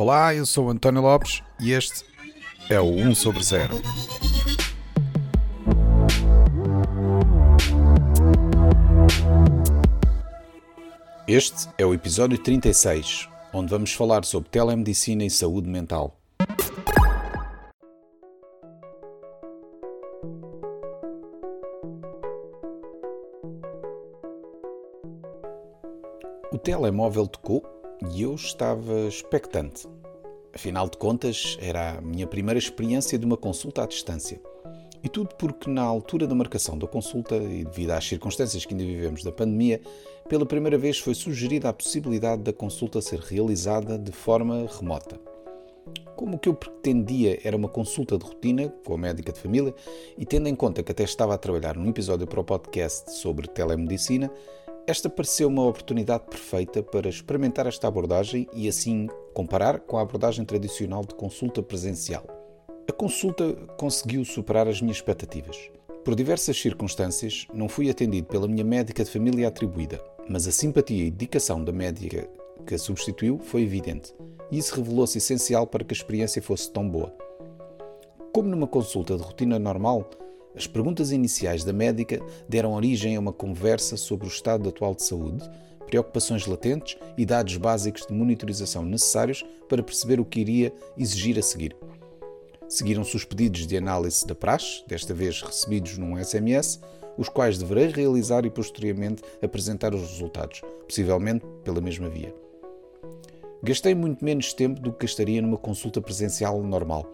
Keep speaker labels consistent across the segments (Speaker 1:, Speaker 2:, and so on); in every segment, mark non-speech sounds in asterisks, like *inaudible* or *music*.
Speaker 1: Olá, eu sou António Lopes e este é o 1 sobre 0. Este é o episódio 36, onde vamos falar sobre telemedicina e saúde mental. O telemóvel tocou e eu estava expectante. Afinal de contas, era a minha primeira experiência de uma consulta à distância. E tudo porque, na altura da marcação da consulta, e devido às circunstâncias que ainda vivemos da pandemia, pela primeira vez foi sugerida a possibilidade da consulta ser realizada de forma remota. Como o que eu pretendia era uma consulta de rotina com a médica de família, e tendo em conta que até estava a trabalhar num episódio para o podcast sobre telemedicina, esta pareceu uma oportunidade perfeita para experimentar esta abordagem e assim comparar com a abordagem tradicional de consulta presencial. A consulta conseguiu superar as minhas expectativas. Por diversas circunstâncias, não fui atendido pela minha médica de família atribuída, mas a simpatia e dedicação da médica que a substituiu foi evidente, e isso revelou-se essencial para que a experiência fosse tão boa. Como numa consulta de rotina normal, as perguntas iniciais da médica deram origem a uma conversa sobre o estado atual de saúde, preocupações latentes e dados básicos de monitorização necessários para perceber o que iria exigir a seguir. Seguiram-se os pedidos de análise da praxe, desta vez recebidos num SMS, os quais deverei realizar e posteriormente apresentar os resultados, possivelmente pela mesma via. Gastei muito menos tempo do que gastaria numa consulta presencial normal.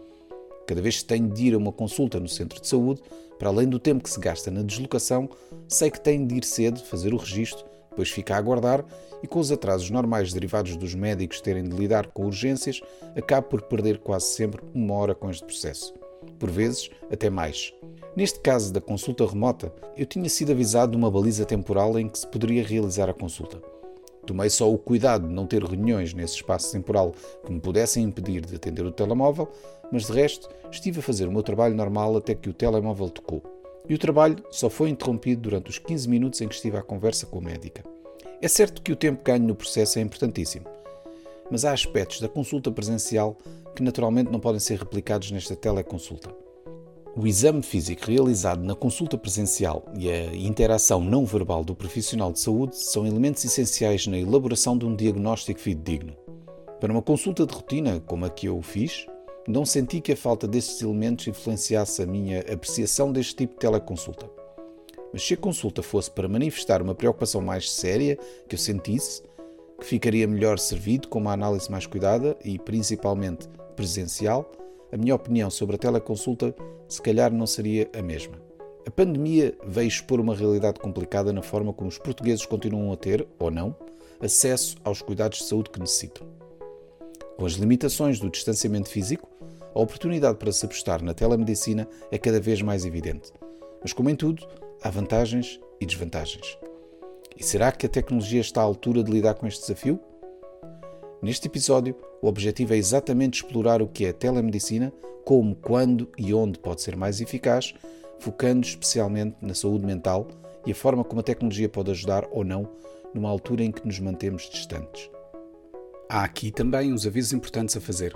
Speaker 1: Cada vez que tenho de ir a uma consulta no centro de saúde, para além do tempo que se gasta na deslocação, sei que tenho de ir cedo, fazer o registro, depois ficar a aguardar e com os atrasos normais derivados dos médicos terem de lidar com urgências, acabo por perder quase sempre uma hora com este processo. Por vezes, até mais. Neste caso da consulta remota, eu tinha sido avisado de uma baliza temporal em que se poderia realizar a consulta. Tomei só o cuidado de não ter reuniões nesse espaço temporal que me pudessem impedir de atender o telemóvel, mas de resto estive a fazer o meu trabalho normal até que o telemóvel tocou. E o trabalho só foi interrompido durante os 15 minutos em que estive à conversa com a médica. É certo que o tempo ganho no processo é importantíssimo, mas há aspectos da consulta presencial que naturalmente não podem ser replicados nesta teleconsulta. O exame físico realizado na consulta presencial e a interação não verbal do profissional de saúde são elementos essenciais na elaboração de um diagnóstico fidedigno. Para uma consulta de rotina, como a que eu fiz, não senti que a falta destes elementos influenciasse a minha apreciação deste tipo de teleconsulta. Mas se a consulta fosse para manifestar uma preocupação mais séria que eu sentisse, que ficaria melhor servido com uma análise mais cuidada e principalmente presencial, a minha opinião sobre a teleconsulta se calhar não seria a mesma. A pandemia veio expor uma realidade complicada na forma como os portugueses continuam a ter, ou não, acesso aos cuidados de saúde que necessitam. Com as limitações do distanciamento físico, a oportunidade para se apostar na telemedicina é cada vez mais evidente. Mas, como em tudo, há vantagens e desvantagens. E será que a tecnologia está à altura de lidar com este desafio? Neste episódio, o objetivo é exatamente explorar o que é telemedicina, como, quando e onde pode ser mais eficaz, focando especialmente na saúde mental e a forma como a tecnologia pode ajudar ou não numa altura em que nos mantemos distantes. Há aqui também uns avisos importantes a fazer.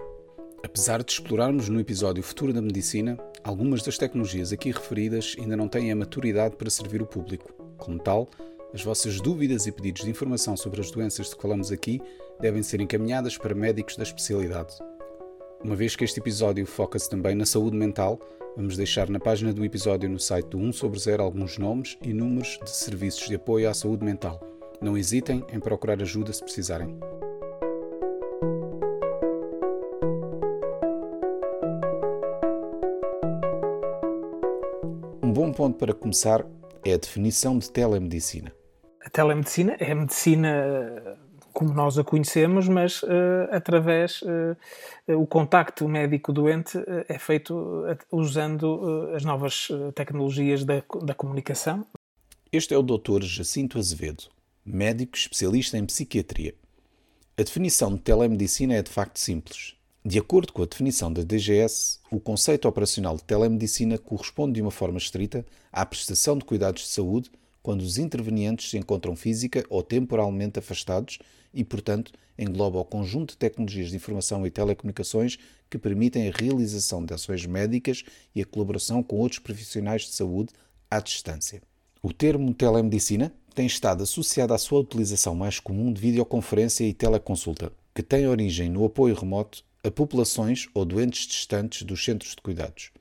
Speaker 1: Apesar de explorarmos no episódio Futuro da Medicina, algumas das tecnologias aqui referidas ainda não têm a maturidade para servir o público. Como tal, as vossas dúvidas e pedidos de informação sobre as doenças de que falamos aqui devem ser encaminhadas para médicos da especialidade. Uma vez que este episódio foca-se também na saúde mental, vamos deixar na página do episódio no site do 1 sobre 0 alguns nomes e números de serviços de apoio à saúde mental. Não hesitem em procurar ajuda se precisarem. Ponto para começar é a definição de telemedicina.
Speaker 2: A telemedicina é a medicina como nós a conhecemos, mas uh, através uh, o contacto médico-doente uh, é feito usando as novas tecnologias da, da comunicação.
Speaker 1: Este é o Dr. Jacinto Azevedo, médico especialista em psiquiatria. A definição de telemedicina é de facto simples. De acordo com a definição da DGS, o conceito operacional de telemedicina corresponde de uma forma estrita à prestação de cuidados de saúde quando os intervenientes se encontram física ou temporalmente afastados e, portanto, engloba o conjunto de tecnologias de informação e telecomunicações que permitem a realização de ações médicas e a colaboração com outros profissionais de saúde à distância. O termo telemedicina tem estado associado à sua utilização mais comum de videoconferência e teleconsulta, que tem origem no apoio remoto a populações ou doentes distantes dos centros de cuidados.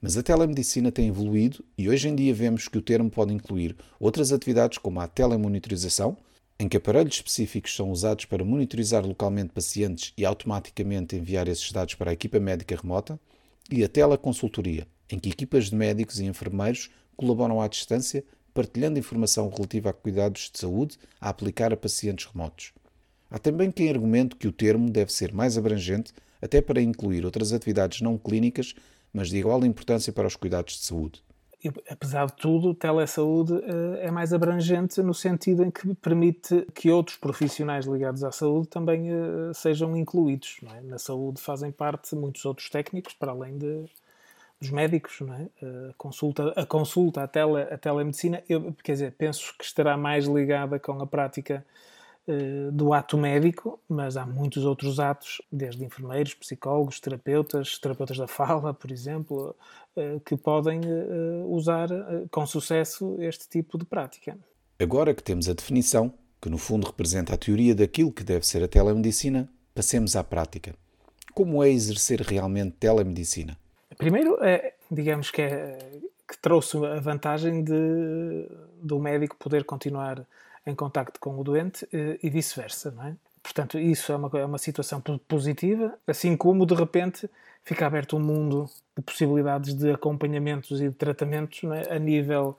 Speaker 1: Mas a telemedicina tem evoluído e hoje em dia vemos que o termo pode incluir outras atividades como a telemonitorização, em que aparelhos específicos são usados para monitorizar localmente pacientes e automaticamente enviar esses dados para a equipa médica remota, e a teleconsultoria, em que equipas de médicos e enfermeiros colaboram à distância, partilhando informação relativa a cuidados de saúde a aplicar a pacientes remotos. Há também quem argumente que o termo deve ser mais abrangente, até para incluir outras atividades não clínicas mas de igual importância para os cuidados de saúde.
Speaker 2: Apesar de tudo, telesaúde uh, é mais abrangente no sentido em que permite que outros profissionais ligados à saúde também uh, sejam incluídos. É? Na saúde fazem parte muitos outros técnicos, para além de, dos médicos. Não é? uh, consulta, a consulta, a, tele, a telemedicina, eu, quer dizer, penso que estará mais ligada com a prática eh, do ato médico, mas há muitos outros atos, desde enfermeiros, psicólogos, terapeutas, terapeutas da fala, por exemplo, eh, que podem eh, usar com sucesso este tipo de prática.
Speaker 1: Agora que temos a definição, que no fundo representa a teoria daquilo que deve ser a telemedicina, passemos à prática. Como é exercer realmente telemedicina?
Speaker 2: Primeiro, é, digamos que, é, que trouxe a vantagem de do médico poder continuar em contacto com o doente eh, e vice-versa, não é? Portanto, isso é uma, é uma situação positiva, assim como de repente fica aberto um mundo de possibilidades de acompanhamentos e de tratamentos é? a nível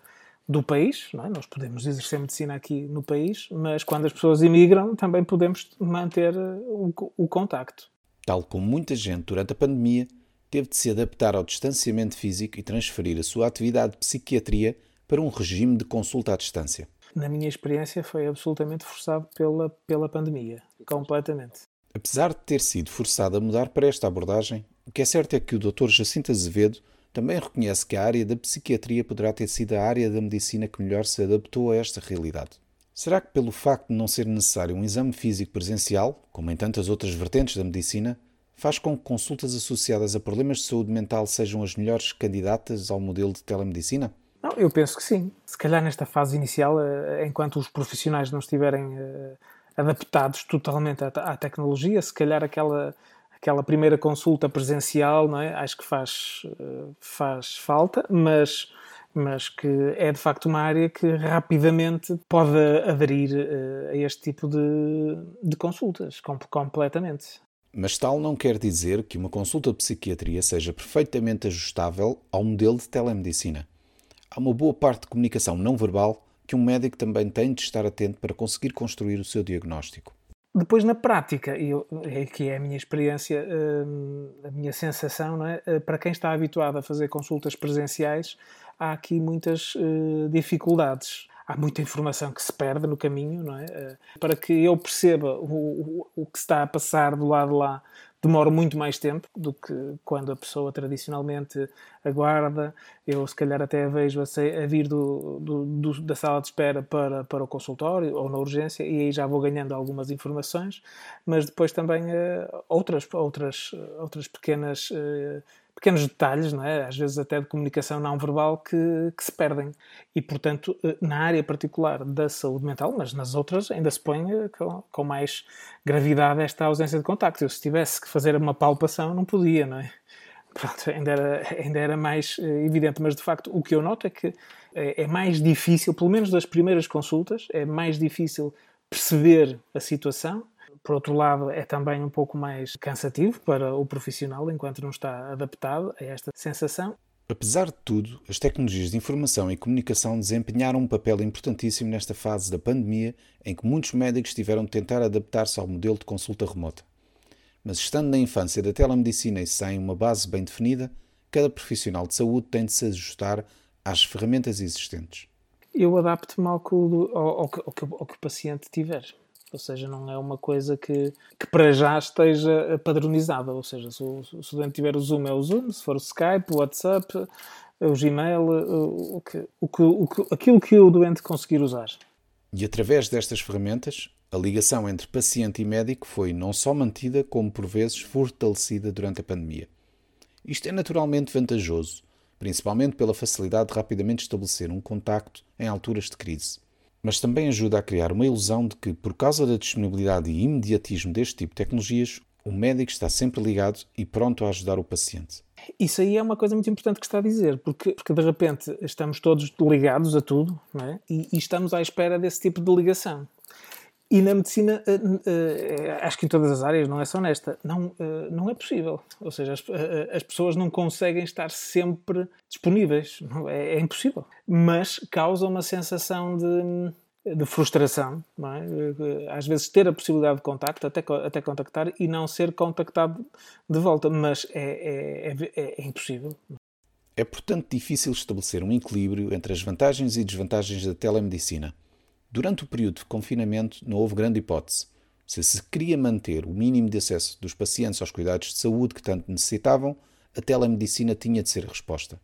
Speaker 2: do país. É? Nós podemos exercer medicina aqui no país, mas quando as pessoas imigram também podemos manter eh, o, o contacto.
Speaker 1: Tal como muita gente durante a pandemia teve de se adaptar ao distanciamento físico e transferir a sua atividade de psiquiatria para um regime de consulta à distância
Speaker 2: na minha experiência, foi absolutamente forçado pela, pela pandemia. Completamente.
Speaker 1: Apesar de ter sido forçado a mudar para esta abordagem, o que é certo é que o Dr. Jacinto Azevedo também reconhece que a área da psiquiatria poderá ter sido a área da medicina que melhor se adaptou a esta realidade. Será que, pelo facto de não ser necessário um exame físico presencial, como em tantas outras vertentes da medicina, faz com que consultas associadas a problemas de saúde mental sejam as melhores candidatas ao modelo de telemedicina?
Speaker 2: Não, eu penso que sim. Se calhar nesta fase inicial, eh, enquanto os profissionais não estiverem eh, adaptados totalmente à, tecnologia, se calhar aquela aquela primeira consulta presencial, não é? Acho que faz eh, faz falta, mas mas que é de facto uma área que rapidamente pode aderir a este tipo de, de consultas, completamente.
Speaker 1: Mas tal não quer dizer que uma consulta de psiquiatria seja perfeitamente ajustável ao modelo de telemedicina há uma boa parte de comunicação não verbal que um médico também tem de estar atento para conseguir construir o seu diagnóstico.
Speaker 2: Depois, na prática, e é que é a minha experiência, hum, a minha sensação, é? Eh, para quem está habituado a fazer consultas presenciais, há aqui muitas eh, dificuldades. Há muita informação que se perde no caminho, não é? Eh, para que eu perceba o, o, o que está a passar do lado lá demora muito mais tempo do que quando a pessoa tradicionalmente aguarda. Eu, se calhar, até a vejo a, a vir do, do, do, da sala de espera para, para o consultório ou na urgência e aí já vou ganhando algumas informações, mas depois também uh, outras, outras, outras pequenas uh, pequenos detalhes, não é? às vezes até de comunicação não verbal, que, que, se perdem. E, portanto, eh, na área particular da saúde mental, mas nas outras ainda se põe eh, com, com mais gravidade esta ausência de contacto. Eu, se tivesse que fazer uma palpação, não podia, não é? *laughs* Pronto, ainda era, ainda era mais eh, evidente, mas de facto o que eu noto é que é mais difícil, pelo menos das primeiras consultas, é mais difícil perceber a situação por outro lado, é também um pouco mais cansativo para o profissional enquanto não está adaptado a esta sensação.
Speaker 1: Apesar de tudo, as tecnologias de informação e comunicação desempenharam um papel importantíssimo nesta fase da pandemia em que muitos médicos tiveram de tentar adaptar-se ao modelo de consulta remota. Mas estando na infância da telemedicina e sem uma base bem definida, cada profissional de saúde tem de se ajustar às ferramentas existentes.
Speaker 2: Eu adapto-me ao, ao, ao, ao, que, o paciente tiver. Ou seja, não é uma coisa que, que para já esteja padronizada. Ou seja, se o, se o tiver o Zoom, é o Zoom, se for o Skype, o WhatsApp, o Gmail, o, o, que, o, que, o que, aquilo que o doente conseguir usar.
Speaker 1: E através destas ferramentas, A ligação entre paciente e médico foi não só mantida, como por vezes fortalecida durante a pandemia. Isto é naturalmente vantajoso, principalmente pela facilidade de rapidamente estabelecer um contacto em alturas de crise. Mas também ajuda a criar uma ilusão de que, por causa da disponibilidade e imediatismo deste tipo de tecnologias, o médico está sempre ligado e pronto a ajudar o paciente.
Speaker 2: Isso aí é uma coisa muito importante que está a dizer, porque, porque de repente estamos todos ligados a tudo é? e, e, estamos à espera desse tipo de ligação. E na medicina, uh, uh, acho que em todas as áreas, não é só nesta, não, uh, não é possível. Ou seja, as, as, pessoas não conseguem estar sempre disponíveis. É, é, impossível. Mas causa uma sensação de, de frustração. É? Às vezes ter a possibilidade de contacto, até, até contactar, e não ser contactado de volta. Mas é, é, é, é impossível.
Speaker 1: É, portanto, difícil estabelecer um equilíbrio entre as vantagens e desvantagens da telemedicina. Durante o período de confinamento não houve grande hipótese. Se se queria manter o mínimo de acesso dos pacientes aos cuidados de saúde que tanto necessitavam, a telemedicina tinha de ser resposta.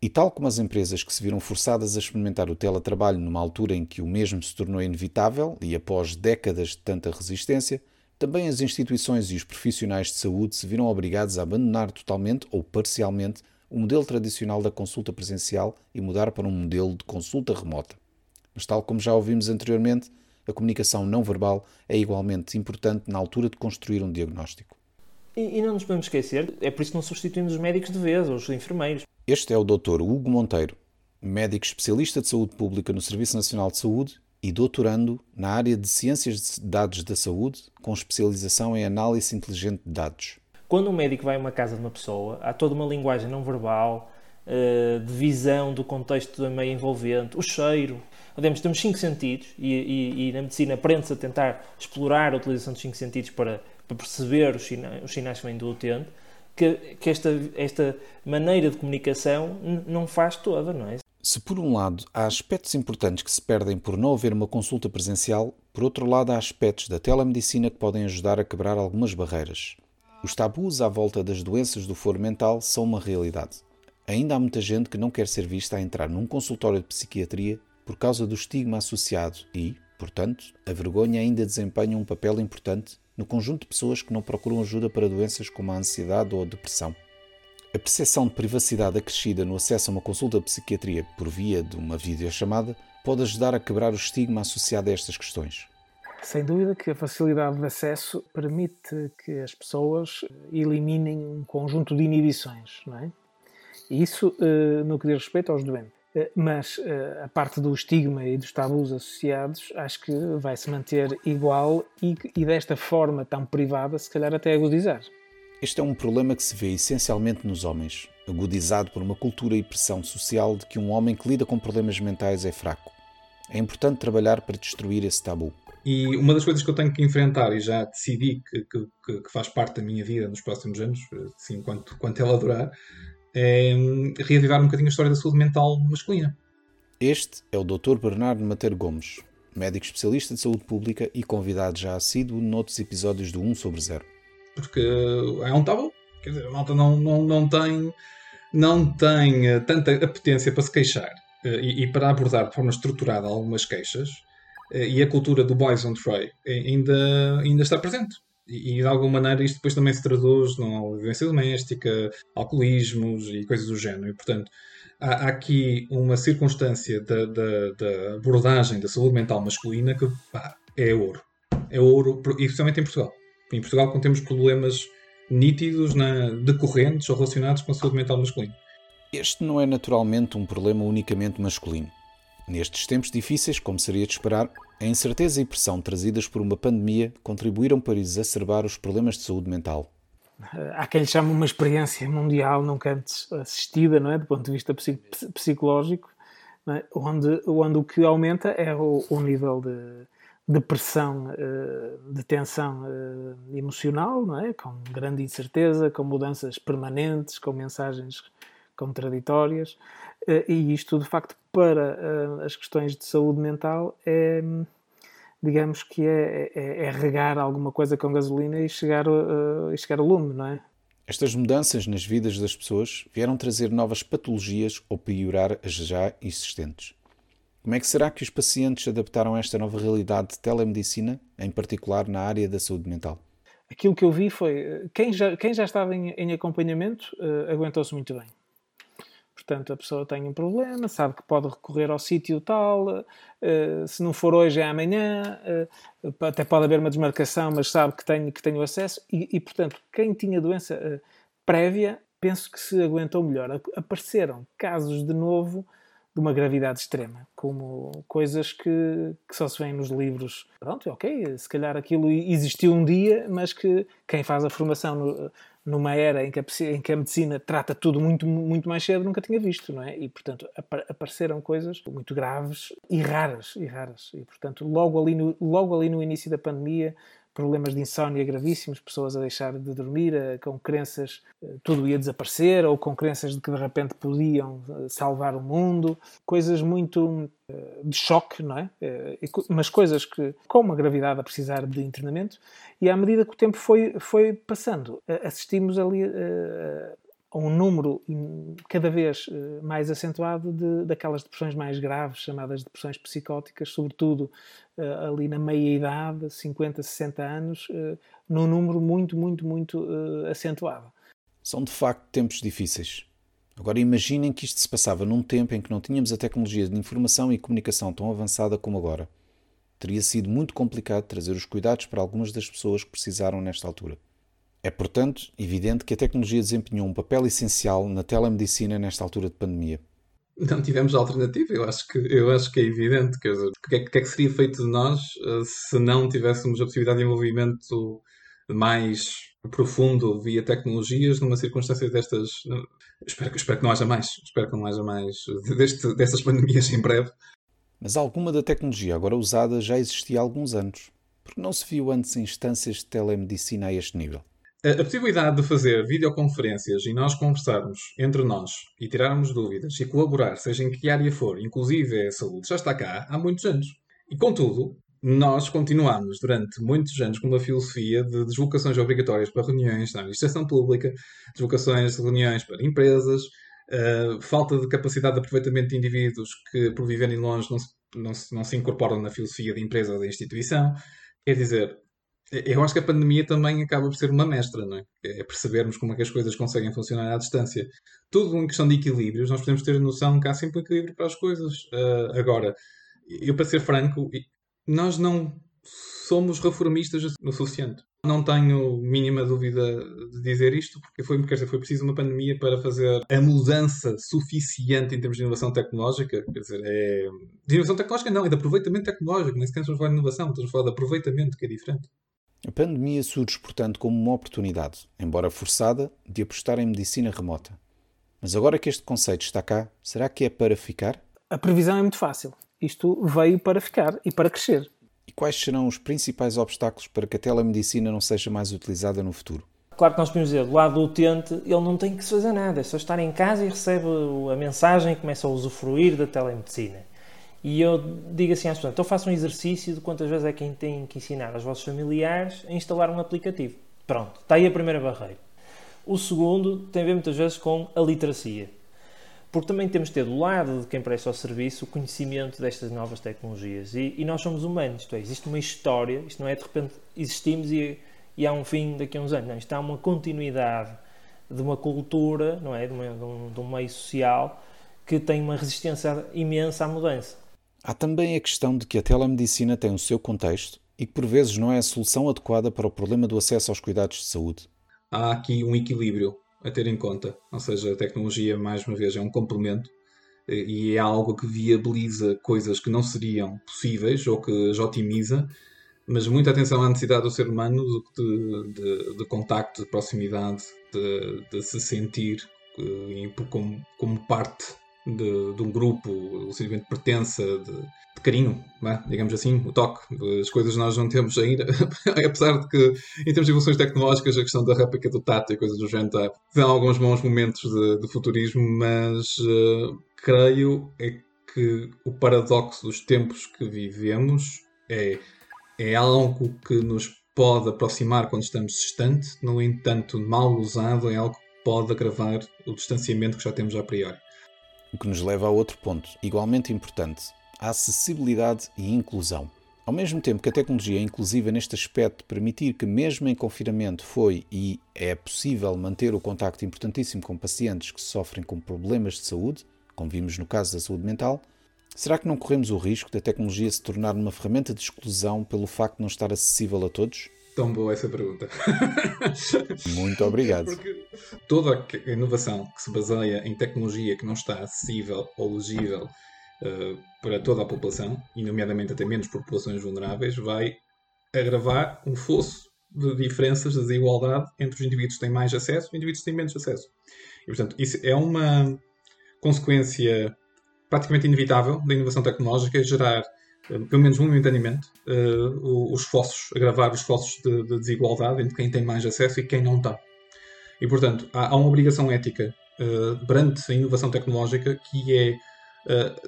Speaker 1: E tal como as empresas que se viram forçadas a experimentar o teletrabalho numa altura em que o mesmo se tornou inevitável e após décadas de tanta resistência, também as instituições e os profissionais de saúde se viram obrigados a abandonar totalmente ou parcialmente o modelo tradicional da consulta presencial e mudar para um modelo de consulta remota. Mas, tal como já ouvimos anteriormente, a comunicação não verbal é igualmente importante na altura de construir um diagnóstico.
Speaker 3: E, e não nos podemos esquecer, é por isso que não substituímos os médicos de vez ou os enfermeiros.
Speaker 1: Este é o Dr. Hugo Monteiro, médico especialista de saúde pública no Serviço Nacional de Saúde e doutorando na área de Ciências de Dados da Saúde, com especialização em análise inteligente de dados.
Speaker 3: Quando um médico vai a uma casa de uma pessoa, há toda uma linguagem não verbal, eh, de visão do contexto do meio envolvente, o cheiro, Podemos, temos cinco sentidos e, e, e na medicina aprende-se a tentar explorar a utilização dos cinco sentidos para, para perceber os os sinais que vêm do utente, que, que esta, esta maneira de comunicação não faz toda, não é?
Speaker 1: Se por um lado há aspectos importantes que se perdem por não haver uma consulta presencial, por outro lado há aspectos da telemedicina que podem ajudar a quebrar algumas barreiras. Os tabus à volta das doenças do foro mental são uma realidade. Ainda há muita gente que não quer ser vista a entrar num consultório de psiquiatria por causa do estigma associado e, portanto, a vergonha ainda desempenha um papel importante no conjunto de pessoas que não procuram ajuda para doenças como a ansiedade ou a depressão. A percepção de privacidade acrescida no acesso a uma consulta de psiquiatria por via de uma videochamada pode ajudar a quebrar o estigma associado a estas questões.
Speaker 2: Sem dúvida que a facilidade de acesso permite que as pessoas eliminem um conjunto de inibições, não é? Isso uh, no que diz respeito aos doentes. Eh, mas eh, a parte do estigma e dos tabus associados acho que vai se manter igual e, e desta forma tão privada, se calhar até agudizar.
Speaker 1: Este é um problema que se vê essencialmente nos homens, agudizado por uma cultura e pressão social de que um homem que lida com problemas mentais é fraco. É importante trabalhar para destruir esse tabu.
Speaker 4: E uma das coisas que eu tenho que enfrentar e já decidi que, que, que faz parte da minha vida nos próximos anos, assim, quanto, quanto ela durar, é reavivar um bocadinho a história da saúde mental masculina.
Speaker 1: Este é o Dr. Bernardo Mateiro Gomes, médico especialista de saúde pública e convidado já assíduo noutros episódios do 1 sobre 0.
Speaker 4: Porque é um tabu. Quer dizer, a malta não, não, não tem, não tem eh, tanta apetência para se queixar eh, e, e para abordar de forma estruturada algumas queixas. Eh, e a cultura do boys on tray ainda, ainda está presente. E, de alguma maneira isto depois também se traduz na violência doméstica, alcoolismos e coisas do género. E, portanto, há, há aqui uma circunstância da, da, da, abordagem da saúde mental masculina que pá, é ouro. É ouro, e especialmente em Portugal. Em Portugal, quando temos problemas nítidos na, decorrentes ou relacionados com a saúde mental masculina.
Speaker 1: Este não é naturalmente um problema unicamente masculino. Nestes tempos difíceis, como seria de esperar, a incerteza e pressão trazidas por uma pandemia contribuíram para exacerbar os problemas de saúde mental.
Speaker 2: Há quem lhe chame uma experiência mundial nunca antes assistida, não é? do ponto de vista psicológico, é? onde, onde o que aumenta é o, o nível de, de pressão, eh, de tensão eh, emocional, não é? com grande incerteza, com mudanças permanentes, com mensagens contraditórias. Eh, e isto, de facto, para eh, as questões de saúde mental é, digamos que é, é, é regar alguma coisa com gasolina e chegar, uh, e chegar ao lume, não é?
Speaker 1: Estas mudanças nas vidas das pessoas vieram trazer novas patologias ou piorar as já existentes. Como é que será que os pacientes adaptaram a esta nova realidade de telemedicina, em particular na área da saúde mental?
Speaker 2: Aquilo que eu vi foi, eh, quem já, quem já estava em, em acompanhamento uh, aguentou-se muito bem. Portanto, a pessoa tem um problema, sabe que pode recorrer ao sítio tal, uh, se não for hoje é amanhã, uh, até pode haver uma desmarcação, mas sabe que tem, que tem o acesso. E, e portanto, quem tinha doença uh, prévia, penso que se aguentou melhor. Apareceram casos de novo de uma gravidade extrema, como coisas que, que só se vêem nos livros. Pronto, ok, se calhar aquilo existiu um dia, mas que quem faz a formação no, numa era em que, a, em que, a, medicina trata tudo muito, muito mais cedo, nunca tinha visto, não é? E, portanto, apareceram coisas muito graves e raras, e raras. E, portanto, logo ali no, logo ali no início da pandemia, problemas de insónia gravíssimos, pessoas a deixar de dormir, a, com crenças uh, tudo ia desaparecer, ou com crenças de que de repente podiam uh, salvar o mundo, coisas muito de choque, não é? mas coisas que, com uma gravidade a precisar de internamento, e à medida que o tempo foi, foi passando, assistimos ali um número cada vez eh, mais acentuado de, daquelas depressões mais graves, chamadas depressões psicóticas, sobretudo eh, ali na meia-idade, 50, 60 anos, eh, num número muito, muito, muito acentuado.
Speaker 1: São de facto tempos difíceis. Agora imaginem que isto se passava num tempo em que não tínhamos a tecnologia de informação e comunicação tão avançada como agora. Teria sido muito complicado trazer os cuidados para algumas das pessoas que precisaram nesta altura. É, portanto, evidente que a tecnologia desempenhou um papel essencial na telemedicina nesta altura de pandemia.
Speaker 4: Não tivemos alternativa, eu acho que, eu acho que é evidente. Quer dizer, o que, é, que é que seria feito de nós uh, se não tivéssemos a possibilidade de envolvimento mais profundo via tecnologias numa circunstância destas? espero, espero que não haja mais. Espero que não haja mais deste, destas pandemias em breve.
Speaker 1: Mas alguma da tecnologia agora usada já existia há alguns anos. Porque não se viu antes instâncias de telemedicina a este nível?
Speaker 4: A possibilidade de fazer videoconferências e nós conversarmos entre nós e tirarmos dúvidas e colaborar, seja em que área for, inclusive a saúde, já está cá há muitos anos. E contudo, nós continuamos durante muitos anos com uma filosofia de deslocações obrigatórias para reuniões na administração pública, deslocações de reuniões para empresas, uh, falta de capacidade de aproveitamento de indivíduos que, por viverem longe, não se, não se, não se incorporam na filosofia da empresa ou da instituição. Quer dizer, eu acho que a pandemia também acaba por ser uma mestra, não é? É percebermos como é que as coisas conseguem funcionar à distância. Tudo em questão de equilíbrios, nós podemos ter a noção que há sempre um equilíbrio para as coisas. Uh, agora, eu para ser franco, nós não somos reformistas o suficiente. Não tenho mínima dúvida de dizer isto, porque foi, quer dizer, foi preciso uma pandemia para fazer a mudança suficiente em termos de inovação tecnológica. Quer dizer, é... de inovação tecnológica não, é de aproveitamento tecnológico, nem sequer estamos a falar de inovação, estamos a falar de aproveitamento, que é diferente.
Speaker 1: A pandemia surge, portanto, como uma oportunidade, embora forçada, de apostar em medicina remota. Mas agora que este conceito está cá, será que é para ficar?
Speaker 2: A previsão é muito fácil. Isto veio para ficar e para crescer.
Speaker 1: E quais serão os principais obstáculos para que a telemedicina não seja mais utilizada no futuro?
Speaker 3: Claro que nós podemos dizer, do lado do utente, ele não tem que se fazer nada, é só estar em casa e recebe a mensagem e começa a usufruir da telemedicina. E eu digo assim às pessoas: então façam um exercício de quantas vezes é que tem que ensinar aos vossos familiares a instalar um aplicativo. Pronto, está aí a primeira barreira. O segundo tem a ver muitas vezes com a literacia. Porque também temos de ter do lado de quem presta o serviço o conhecimento destas novas tecnologias. E, e nós somos humanos, isto é, existe uma história, isto não é de repente existimos e, e há um fim daqui a uns anos. Não, isto há uma continuidade de uma cultura, não é? De, uma, de, um, de um meio social que tem uma resistência imensa à mudança.
Speaker 1: Há também a questão de que a telemedicina tem o seu contexto e que por vezes não é a solução adequada para o problema do acesso aos cuidados de saúde.
Speaker 4: Há aqui um equilíbrio a ter em conta, ou seja, a tecnologia, mais uma vez, é um complemento e é algo que viabiliza coisas que não seriam possíveis ou que as otimiza, mas muita atenção à necessidade do ser humano de, de, de contacto, de proximidade, de, de se sentir eh, como, como parte de, de um grupo, o sentimento de pertença, de, de carinho, é? digamos assim, o toque, as coisas nós não temos ainda, *laughs* apesar de que em termos de evoluções tecnológicas a questão da réplica do tato e coisas do género tá, dão alguns bons momentos de, de futurismo, mas uh, creio é que o paradoxo dos tempos que vivemos é, é algo que nos pode aproximar quando estamos distantes, no entanto, mal usado é algo que pode agravar o distanciamento que já temos a priori.
Speaker 1: O que nos leva a outro ponto, igualmente importante. a acessibilidade e inclusão. Ao mesmo tempo que a tecnologia é inclusiva neste aspecto de permitir que, mesmo em confinamento, foi e é possível manter o contacto importantíssimo com pacientes que sofrem com problemas de saúde, como vimos no caso da saúde mental, será que não corremos o risco da tecnologia se tornar uma ferramenta de exclusão pelo facto de não estar acessível a todos?
Speaker 4: Tão boa essa pergunta.
Speaker 1: Muito obrigado.
Speaker 4: Porque toda a inovação que se baseia em tecnologia que não está acessível ou legível uh, para toda a população, e nomeadamente até menos populações vulneráveis, vai agravar um fosso de diferenças, de desigualdade entre os indivíduos que têm mais acesso e os indivíduos que têm menos acesso. E, portanto, isso é uma consequência praticamente inevitável da inovação tecnológica, gerar pelo menos momentaneamente, uh, os esforços, agravar os esforços de, de, desigualdade entre quem tem mais acesso e quem não tem. E, portanto, há, há uma obrigação ética uh, perante a inovação tecnológica que é,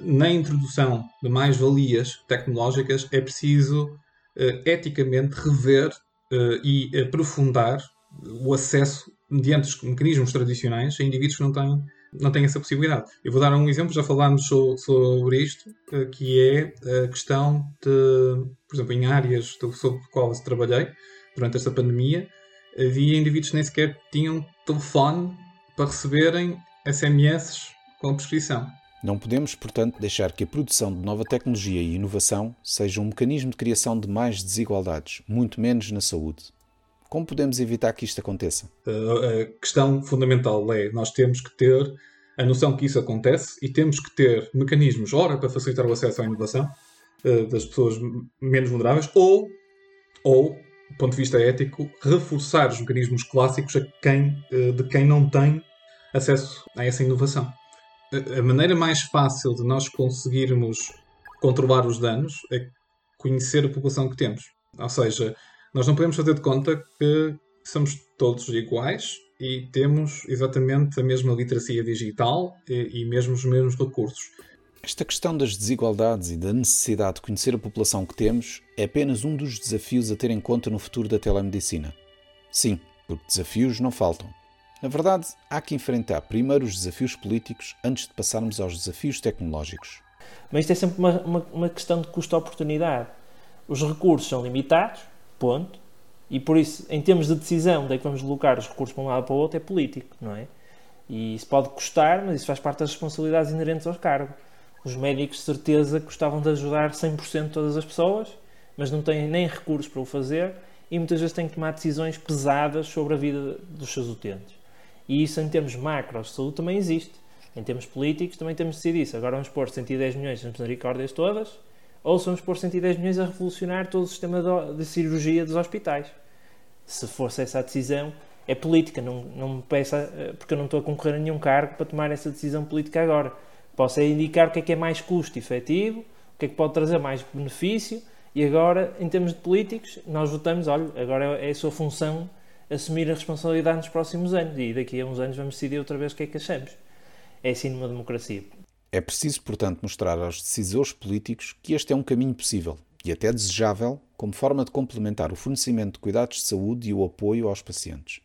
Speaker 4: na introdução de mais-valias tecnológicas, é preciso eticamente rever e aprofundar o acesso mediante os mecanismos tradicionais a indivíduos que não têm não tem essa possibilidade. Eu vou dar um exemplo, já falámos sobre isto, eh, que é a questão de, por exemplo, em áreas sobre as quais trabalhei durante esta pandemia, havia indivíduos que nem sequer tinham telefone para receberem SMS com prescrição.
Speaker 1: Não podemos, portanto, deixar que a produção de nova tecnologia e inovação seja um mecanismo de criação de mais desigualdades, muito menos na saúde. Como podemos evitar que isto aconteça?
Speaker 4: A questão fundamental é nós temos que ter a noção que isso acontece e temos que ter mecanismos, ora, para facilitar o acesso à inovação eh, das pessoas menos vulneráveis, ou, ou, do ponto de vista ético, reforçar os mecanismos clássicos a quem, eh, de quem não tem acesso a essa inovação. A maneira mais fácil de nós conseguirmos controlar os danos é conhecer a população que temos. Ou seja, nós não podemos fazer de conta que somos todos iguais e temos exatamente a mesma literacia digital e, e mesmo os mesmos recursos.
Speaker 1: Esta questão das desigualdades e da necessidade de conhecer a população que temos é apenas um dos desafios a ter em conta no futuro da telemedicina. Sim, porque desafios não faltam. Na verdade, há que enfrentar primeiro os desafios políticos antes de passarmos aos desafios tecnológicos.
Speaker 3: Mas isto é sempre uma, uma, uma questão de custo-oportunidade. Os recursos são limitados, ponto. E por isso, em termos de decisão de é que vamos colocar os recursos para um lado para o outro, é político, não é? E isso pode custar, mas isso faz parte das responsabilidades inerentes ao cargo. Os médicos, de certeza, gostavam de ajudar 100% todas as pessoas, mas não têm nem recursos para o fazer e muitas vezes têm que tomar decisões pesadas sobre a vida dos seus utentes. E isso, em termos macros de saúde, também existe. Em termos políticos, também temos de decidir isso. Agora vamos pôr 110 milhões nas misericórdias todas ou se vamos pôr 110 milhões a revolucionar todo o sistema de, cirurgia dos hospitais. Se fosse essa a decisão, é política, não, não me peça, eh, porque eu não estou a concorrer a nenhum cargo para tomar essa decisão política agora. Posso é indicar o que é que é mais custo efetivo, o que é que pode trazer mais benefício, e agora, em termos de políticos, nós votamos, olha, agora é a sua função assumir a responsabilidade nos próximos anos, e daqui a uns anos vamos decidir outra vez o que é que achamos. É assim numa democracia.
Speaker 1: É preciso, portanto, mostrar aos decisores políticos que este é um caminho possível e até desejável como forma de complementar o fornecimento de cuidados de saúde e o apoio aos pacientes.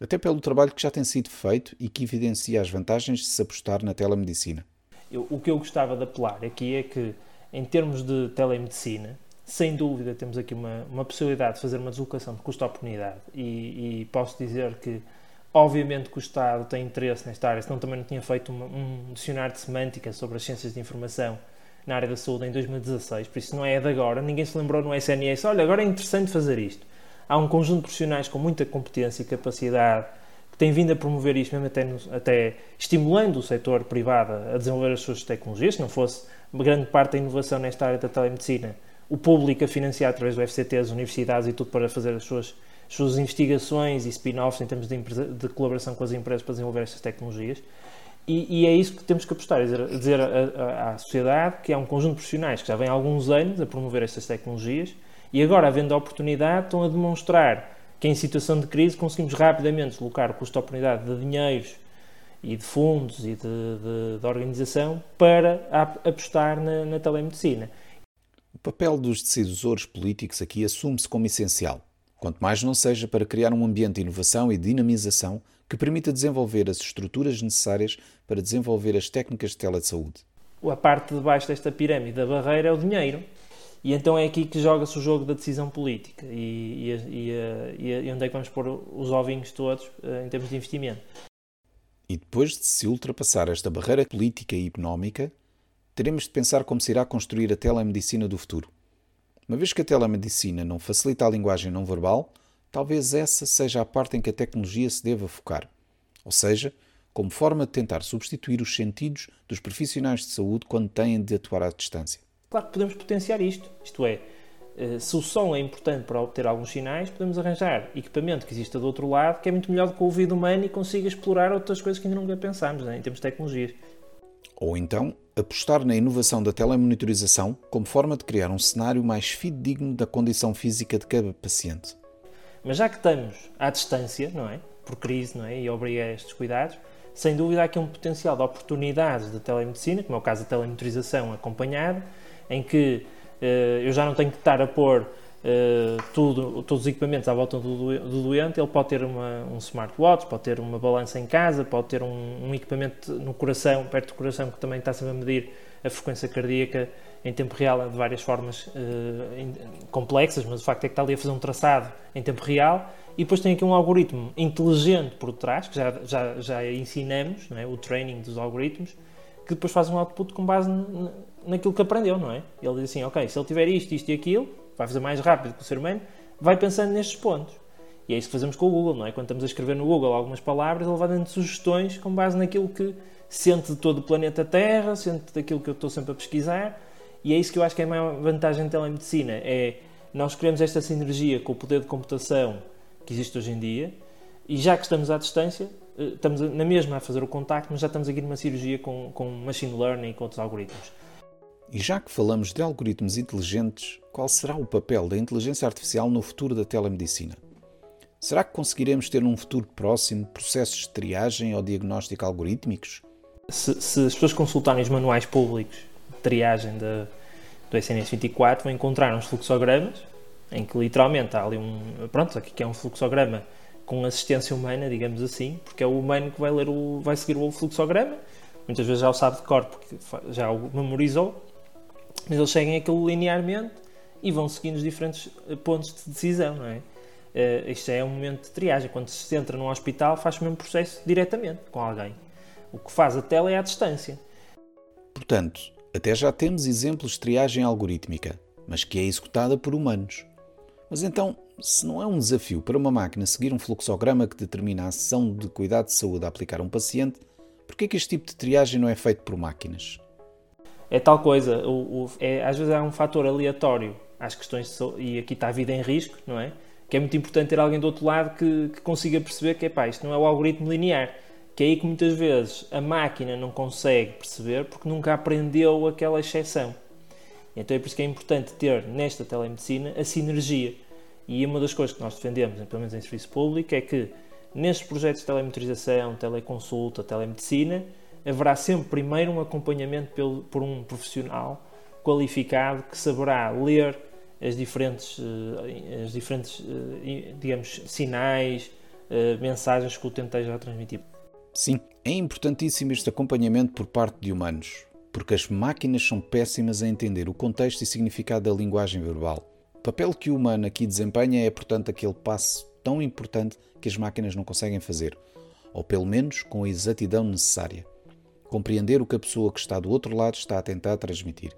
Speaker 1: Até pelo trabalho que já tem sido feito e que evidencia as vantagens de se apostar na telemedicina.
Speaker 3: Eu, o que eu gostava de apelar aqui é que, em termos de telemedicina, sem dúvida temos aqui uma, uma possibilidade de fazer uma deslocação de custo-oportunidade e, e posso dizer que Obviamente que o Estado tem interesse nesta área, senão também não tinha feito um, um dicionário de semântica sobre as ciências de informação na área da saúde em 2016, por isso não é de agora, ninguém se lembrou no SNS, olha, agora é interessante fazer isto. Há um conjunto de profissionais com muita competência e capacidade que têm vindo a promover isto, mesmo até, até estimulando o setor privado a desenvolver as suas tecnologias, se não fosse grande parte da inovação nesta área da telemedicina, o público a financiar através do FCT, as universidades e tudo para fazer as suas suas investigações e spin-offs em termos de, empresa, de, colaboração com as empresas para desenvolver estas tecnologias. E, e é isso que temos que apostar, é dizer, dizer à sociedade que há um conjunto de profissionais que já vem há alguns anos a promover estas tecnologias e agora, havendo a oportunidade, estão a demonstrar que em situação de crise conseguimos rapidamente deslocar o custo de oportunidade de dinheiros e de fundos e de, de, de organização para apostar na, na telemedicina.
Speaker 1: O papel dos decisores políticos aqui assume-se como essencial quanto mais não seja para criar um ambiente de inovação e dinamização que permita desenvolver as estruturas necessárias para desenvolver as técnicas de telesaúde.
Speaker 3: a parte de baixo desta pirâmide da barreira é o dinheiro. E então é aqui que joga-se o jogo da decisão política e, e, e, e, onde é que vamos pôr os ovinhos todos uh, em termos de investimento.
Speaker 1: E depois de se ultrapassar esta barreira política e económica, teremos de pensar como se irá construir a telemedicina do futuro. Uma vez que a telemedicina não facilita a linguagem não verbal, talvez essa seja a parte em que a tecnologia se deva focar. Ou seja, como forma de tentar substituir os sentidos dos profissionais de saúde quando têm de atuar à distância.
Speaker 3: Claro que podemos potenciar isto. Isto é, eh, se o som é importante para obter alguns sinais, podemos arranjar equipamento que exista do outro lado, que é muito melhor do que o ouvido humano e consiga explorar outras coisas que ainda nunca pensámos, né, em termos de tecnologias.
Speaker 1: Ou então, apostar na inovação da telemonitorização como forma de criar um cenário mais fidedigno da condição física de cada paciente.
Speaker 3: Mas já que estamos à distância, não é? Por crise, não é? E obriga a estes cuidados, sem dúvida há aqui um potencial de oportunidades da telemedicina, como é o caso da telemonitorização acompanhada, em que uh, eu já não tenho que estar a pôr uh, tudo, todos os equipamentos à volta do, do doente, ele pode ter uma, um smartwatch, pode ter uma balança em casa, pode ter um, um, equipamento no coração, perto do coração, que também está sempre a medir a frequência cardíaca em tempo real de várias formas uh, complexas, mas o facto é que está ali a fazer um traçado em tempo real e depois tem aqui um algoritmo inteligente por trás, que já, já, já ensinamos, é? o training dos algoritmos, que depois faz um output com base naquilo que aprendeu, não é? Ele diz assim, ok, se ele tiver isto, isto e aquilo, vai fazer mais rápido que o ser humano, vai pensando nestes pontos. E é isso que fazemos com o Google, não é? Quando estamos a escrever no Google algumas palavras, ele vai dando sugestões com base naquilo que sente de todo o planeta Terra, sente daquilo que eu estou sempre a pesquisar, e é isso que eu acho que é a maior vantagem da telemedicina, é nós queremos esta sinergia com o poder de computação que existe hoje em dia, e já que estamos à distância, eh, estamos na mesma a fazer o contacto, mas já estamos aqui numa cirurgia com, com machine learning e com outros algoritmos.
Speaker 1: E já que falamos de algoritmos inteligentes, qual será o papel da inteligência artificial no futuro da telemedicina? Será que conseguiremos ter num futuro próximo processos de triagem ou diagnóstico algorítmicos?
Speaker 3: Se, se as pessoas consultarem os manuais públicos de triagem de, do SNS 24, vão encontrar uns fluxogramas em que literalmente há ali um. Pronto, aqui que é um fluxograma com assistência humana, digamos assim, porque é o humano que vai, ler o, vai seguir o fluxograma. Muitas vezes já o sabe de cor, porque já o memorizou, mas eles seguem aquilo linearmente e vão seguindo os diferentes eh, pontos de decisão, não é? Uh, isto é um momento de triagem. Quando se entra num hospital, faz o mesmo processo diretamente com alguém. O que faz a tela é à distância.
Speaker 1: Portanto, até já temos exemplos de triagem algorítmica, mas que é executada por humanos. Mas então, se não é um desafio para uma máquina seguir um fluxograma que determina a ação de cuidado de saúde a aplicar a um paciente, por que é que este tipo de triagem não é feito por máquinas?
Speaker 3: É tal coisa, o, o, é, às vezes há um fator aleatório às questões de e aqui está a vida em risco, não é? Que é muito importante ter alguém do outro lado que, que consiga perceber que epá, isto não é o algoritmo linear, que é aí que muitas vezes a máquina não consegue perceber porque nunca aprendeu aquela exceção. Então é por isso que é importante ter nesta telemedicina a sinergia. E uma das coisas que nós defendemos, pelo menos em serviço público, é que nestes projetos de telemetrização, teleconsulta, telemedicina, haverá sempre primeiro um acompanhamento pelo, por um profissional qualificado que saberá ler as diferentes, eh, as diferentes eh, digamos, sinais, eh, mensagens que o utente esteja a transmitir.
Speaker 1: Sim, é importantíssimo este acompanhamento por parte de humanos, porque as máquinas são péssimas a entender o contexto e significado da linguagem verbal. O papel que o humano aqui desempenha é, portanto, aquele passo tão importante que as máquinas não conseguem fazer, ou pelo menos com a exatidão necessária compreender o que a pessoa que está do outro lado está a tentar transmitir.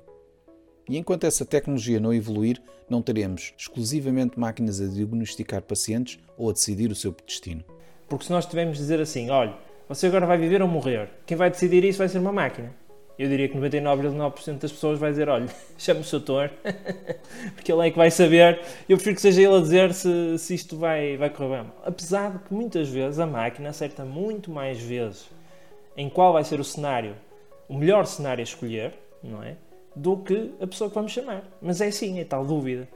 Speaker 1: E enquanto essa tecnologia não evoluir, não teremos exclusivamente máquinas a diagnosticar pacientes ou a decidir o seu destino.
Speaker 3: Porque se nós tivermos de dizer assim, olha, você agora vai viver ou morrer, quem vai decidir isso vai ser uma máquina. Eu diria que 99,9% das pessoas vai dizer, olha, *laughs* chame o seu doutor, *laughs* porque ele é que vai saber. Eu prefiro que seja ele a dizer se, se isto vai, vai correr bem. Apesar de que muitas vezes a máquina acerta muito mais vezes em qual vai ser o cenário, o melhor cenário a escolher, não é? Do que a pessoa que vamos chamar. Mas é sim, é tal dúvida.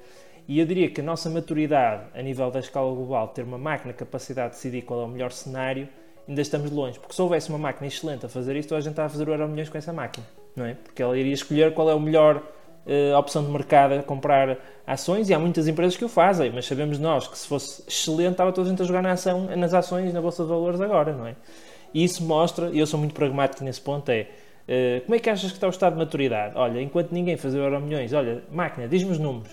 Speaker 3: E eu diria que a nossa maturidade a nível da escala global, ter uma máquina capacidade de decidir qual é o melhor cenário, ainda estamos longe. Porque se houvesse uma máquina excelente a fazer isto, a gente estava a fazer o euro milhões com essa máquina, não é? Porque ela iria escolher qual é o melhor uh, opção de mercado a comprar ações e há muitas empresas que o fazem, mas sabemos nós que se fosse excelente estava toda a gente a jogar na ação, nas ações na Bolsa de Valores agora, não é? E isso mostra, e eu sou muito pragmático nesse ponto, é Uh, como é que achas que está o estado de maturidade? Olha, enquanto ninguém fazia euro milhões, olha, máquina, diz-me os números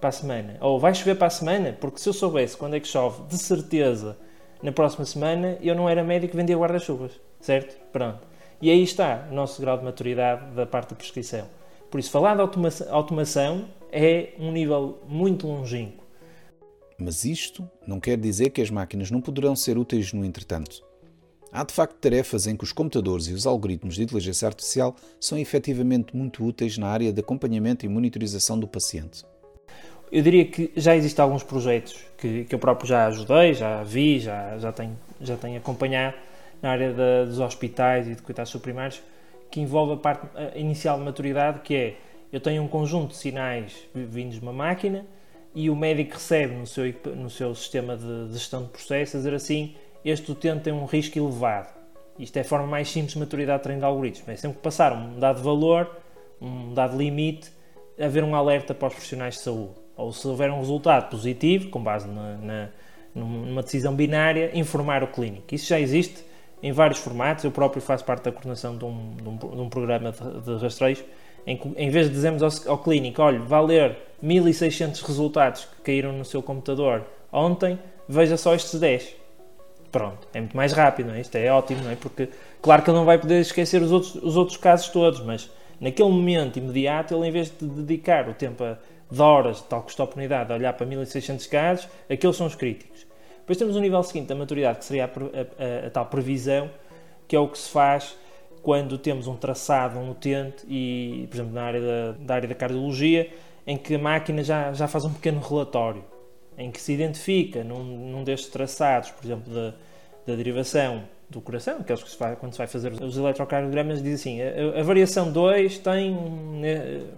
Speaker 3: para a semana. Ou vai chover para a semana? Porque se eu soubesse quando é que chove, de certeza, na próxima semana, eu não era médico que vendia guarda-chuvas. Certo? Pronto. E aí está o nosso grau de maturidade da parte da prescrição. Por isso, falar de automação, automação é um nível muito longínquo.
Speaker 1: Mas isto não quer dizer que as máquinas não poderão ser úteis no entretanto. Há de facto tarefas em que os computadores e os algoritmos de inteligência artificial são efetivamente muito úteis na área de acompanhamento e monitorização do paciente.
Speaker 3: Eu diria que já existem alguns projetos que, que eu próprio já ajudei, já vi, já, já, tenho, já tenho acompanhado na área dos hospitais e de cuidados suprimários, que envolve a parte inicial de maturidade, que é eu tenho um conjunto de sinais vindos de uma máquina e o médico recebe no seu, no seu sistema de gestão de processos a dizer assim este utente tem um risco elevado. Isto é a forma mais simples de maturidade de treino de algoritmos. É sempre que passar um dado valor, um dado limite, haver um alerta para os profissionais de saúde. Ou se houver um resultado positivo, com base na, na, numa decisão binária, informar o clínico. Isso já existe em vários formatos. Eu próprio faço parte da coordenação de um, de um, de um programa de, de rastreios em que, em vez de dizermos ao, ao clínico, olha, vai ler 1600 resultados que caíram no seu computador ontem, veja só estes 10 pronto, é muito mais rápido, é? Isto é ótimo, não é? Porque, claro que ele não vai poder esquecer os outros, os outros casos todos, mas naquele momento imediato, ele em vez de dedicar o tempo a, de horas tal custo oportunidade a olhar para 1600 casos, aqueles são os críticos. Depois temos o nível seguinte da maturidade, que seria a, a, a, a, tal previsão, que é o que se faz quando temos um traçado, um utente, e, por exemplo, na área da, da área da cardiologia, em que a máquina já, já faz um pequeno relatório em que se identifica num, num destes traçados, por exemplo, da, da derivação do coração, aqueles que se faz, quando se vai fazer os eletrocardiogramas, diz assim: a, a variação 2 tem um,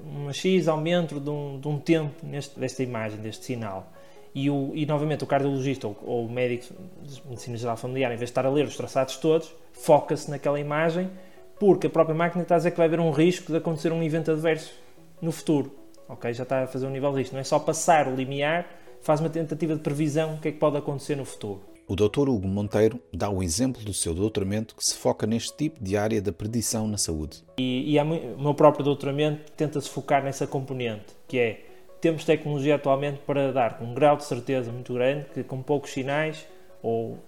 Speaker 3: uma X aumento de um, de um tempo neste, desta imagem, deste sinal. E, o, e novamente o cardiologista ou, ou, o médico de medicina geral familiar, em vez de estar a ler os traçados todos, foca-se naquela imagem, porque a própria máquina está a dizer que vai haver um risco de acontecer um evento adverso no futuro. Ok? Já está a fazer um nível de risco. Não é só passar o limiar faz uma tentativa de previsão do que é que pode acontecer no futuro.
Speaker 1: O Dr. Hugo Monteiro dá o exemplo do seu doutoramento que se foca neste tipo de área da predição na saúde.
Speaker 3: E, e o meu próprio doutoramento tenta-se focar nessa componente, que é temos tecnologia atualmente para dar um grau de certeza muito grande que com poucos sinais, ou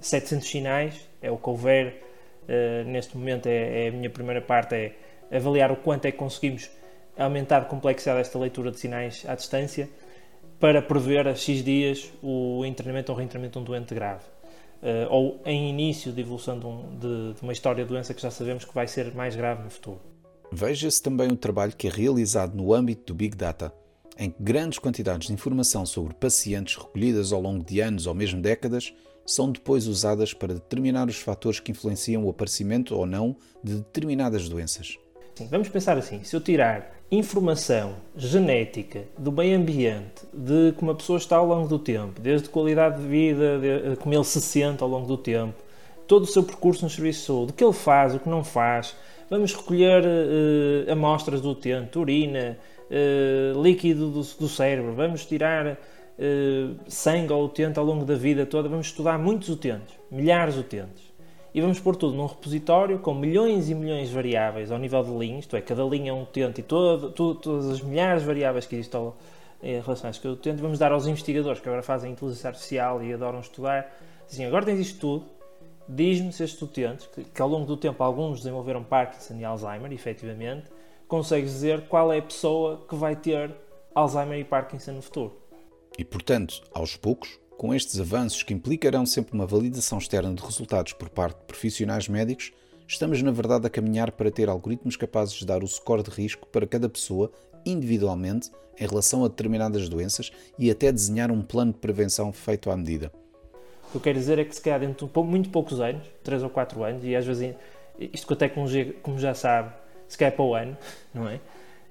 Speaker 3: 700 sinais, é o que houver uh, neste momento, é, é, a minha primeira parte, é avaliar o quanto é que conseguimos aumentar a complexidade desta leitura de sinais à distância para prever a X dias o internamento ou reinteramento de um doente grave. Uh, ou em início de evolução de, um, de, de, uma história de doença que já sabemos que vai ser mais grave no futuro.
Speaker 1: Veja-se também o trabalho que é realizado no âmbito do Big Data, em que grandes quantidades de informação sobre pacientes recolhidas ao longo de anos ou mesmo décadas são depois usadas para determinar os fatores que influenciam o aparecimento ou não de determinadas doenças.
Speaker 3: Sim, vamos pensar assim: se eu tirar informação genética do meio ambiente, de como a pessoa está ao longo do tempo, desde qualidade de vida, de, eh, como ele se sente ao longo do tempo, todo o seu percurso no serviço de saúde, o que ele faz, o que não faz. Vamos recolher uh, amostras do utente, urina, uh, líquido do, do, cérebro, vamos tirar uh, sangue ao utente ao longo da vida toda, vamos estudar muitos utentes, milhares de utentes e vamos pôr tudo num repositório com milhões e milhões de variáveis ao nível de linhas, isto é, cada linha é um utente e todo, todas as milhares de variáveis que existem em relações com o utente, vamos dar aos investigadores que agora fazem inteligência artificial e adoram estudar, assim, agora tens isto tudo, diz-me se estes utentes, que, que, ao longo do tempo alguns desenvolveram Parkinson e Alzheimer, efetivamente, consegues dizer qual é a pessoa que vai ter Alzheimer e Parkinson no futuro.
Speaker 1: E, portanto, aos poucos, com estes avanços que implicarão sempre uma validação externa de resultados por parte de profissionais médicos, estamos na verdade a caminhar para ter algoritmos capazes de dar o score de risco para cada pessoa individualmente em relação a determinadas doenças e até desenhar um plano de prevenção feito à medida.
Speaker 3: O que eu quero dizer é que se calhar dentro de muito poucos anos, 3 ou 4 anos, e às vezes isto com a tecnologia, como já sabe, se calhar é para o ano, *laughs* não é?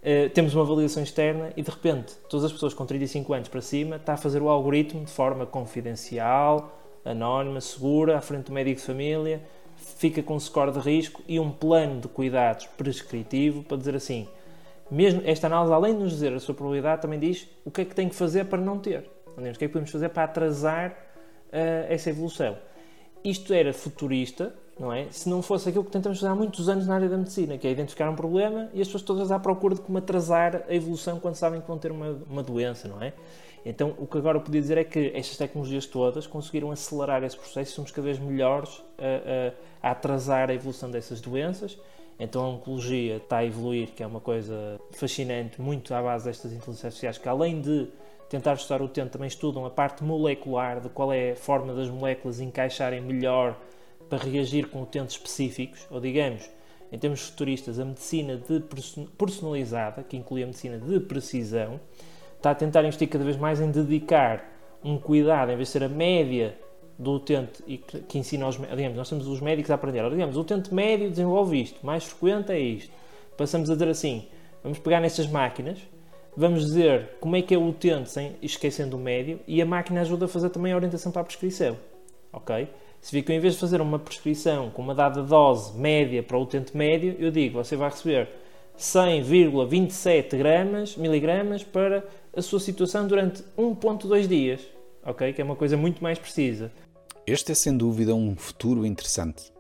Speaker 3: Uh, temos uma avaliação externa e de repente todas as pessoas com 35 anos para cima está a fazer o algoritmo de forma confidencial, anónima, segura, à frente do médico de família, fica com um score de risco e um plano de cuidados prescritivo para dizer assim, mesmo esta análise, além de nos dizer a sua probabilidade, também diz o que é que tem que fazer para não ter. O que é que podemos fazer para atrasar uh, essa evolução. Isto era futurista, não é? Se não fosse aquilo que tentamos fazer há muitos anos na área da medicina, que é identificar um problema e as pessoas todas à procura de como atrasar a evolução quando sabem que vão ter uma, uma doença, não é? Então, o que agora eu podia dizer é que estas tecnologias todas conseguiram acelerar esse processo e somos cada vez melhores a, a, a atrasar a evolução dessas doenças. Então, a oncologia está a evoluir, que é uma coisa fascinante, muito à base destas inteligências artificiais, que além de tentar estudar o tempo, também estudam a parte molecular, de qual é a forma das moléculas encaixarem melhor para reagir com utentes específicos, ou digamos, em termos futuristas, a medicina de personalizada, que inclui a medicina de precisão, está a tentar investir cada vez mais em dedicar um cuidado, em vez de ser a média do utente e que, ensina aos digamos, nós temos os médicos a aprender, digamos, o utente médio desenvolve isto, mais frequente é isto. Passamos a dizer assim, vamos pegar nestas máquinas, vamos dizer como é que é o utente, sem, esquecendo o médio, e a máquina ajuda a fazer também a orientação para a prescrição, ok? Se vir que em vez de fazer uma prescrição com uma dada dose média para o utente médio, eu digo, você vai receber 100,27 gramas, miligramas para a sua situação durante 1.2 dias, ok? Que é uma coisa muito mais precisa.
Speaker 1: Este é sem dúvida um futuro interessante.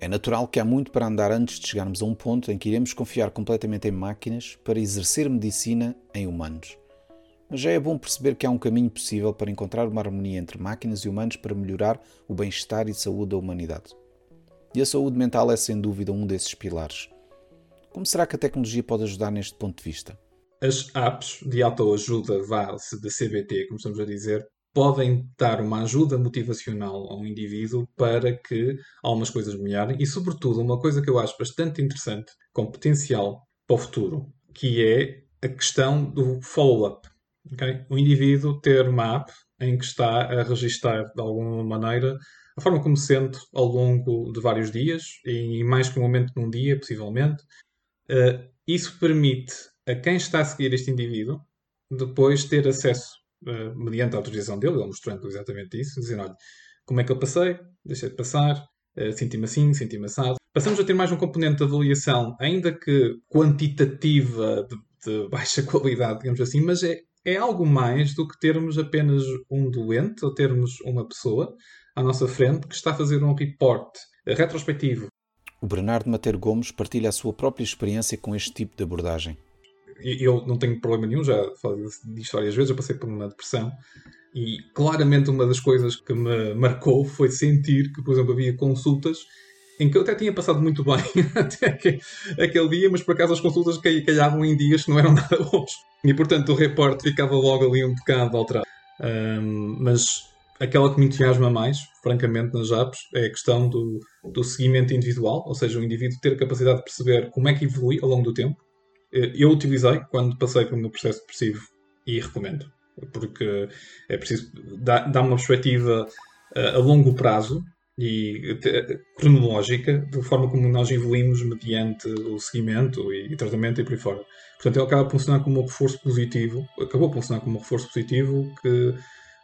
Speaker 1: É natural que há muito para andar antes de chegarmos a um ponto em que iremos confiar completamente em máquinas para exercer medicina em humanos. Mas já é bom perceber que há um caminho possível para encontrar uma harmonia entre máquinas e humanos para melhorar o bem-estar e saúde da humanidade. E a saúde mental é sem dúvida um desses pilares. Como será que a tecnologia pode ajudar neste ponto de vista?
Speaker 4: As apps de autoajuda, vá-se da CBT, como estamos a dizer, podem dar uma ajuda motivacional a um indivíduo para que algumas coisas melhorem e, sobretudo, uma coisa que eu acho bastante interessante, com potencial para o futuro, que é a questão do follow-up. Okay? O indivíduo ter uma app em que está a registar de alguma maneira a forma como se sente ao longo de vários dias, e mais que um momento num dia, possivelmente. Uh, isso permite a quem está a seguir este indivíduo depois ter acesso, uh, mediante a autorização dele, ele mostrando exatamente isso, dizendo, olha, como é que eu passei, deixei de passar, uh, senti-me assim, senti-me assado. Passamos a ter mais um componente de avaliação, ainda que quantitativa, de, de baixa *laughs* qualidade, digamos assim, mas é é algo mais do que termos apenas um doente ou termos uma pessoa à nossa frente que está a fazer um report retrospectivo.
Speaker 1: O Bernardo Mateiro Gomes partilha a sua própria experiência com este tipo de abordagem.
Speaker 4: Eu não tenho problema nenhum, já falei disto várias vezes, eu passei por uma depressão e claramente uma das coisas que me marcou foi sentir que, por exemplo, havia consultas em que eu até tinha passado muito bem *laughs* até aquele dia, mas por acaso as consultas calhavam em dias que não eram nada bons. E portanto o reporte ficava logo ali um bocado alterado. Um, mas aquela que me entusiasma mais, francamente, nas apps, é a questão do, do seguimento individual, ou seja, o indivíduo ter a capacidade de perceber como é que evolui ao longo do tempo. Eh, eu utilizei quando passei pelo meu processo depressivo e recomendo, porque é preciso dar, dar uma perspectiva a longo prazo e cronológica da forma como nós evoluímos mediante o seguimento e, tratamento e por aí fora. Portanto, ele acaba por funcionar como um reforço positivo, acabou por funcionar como um reforço positivo que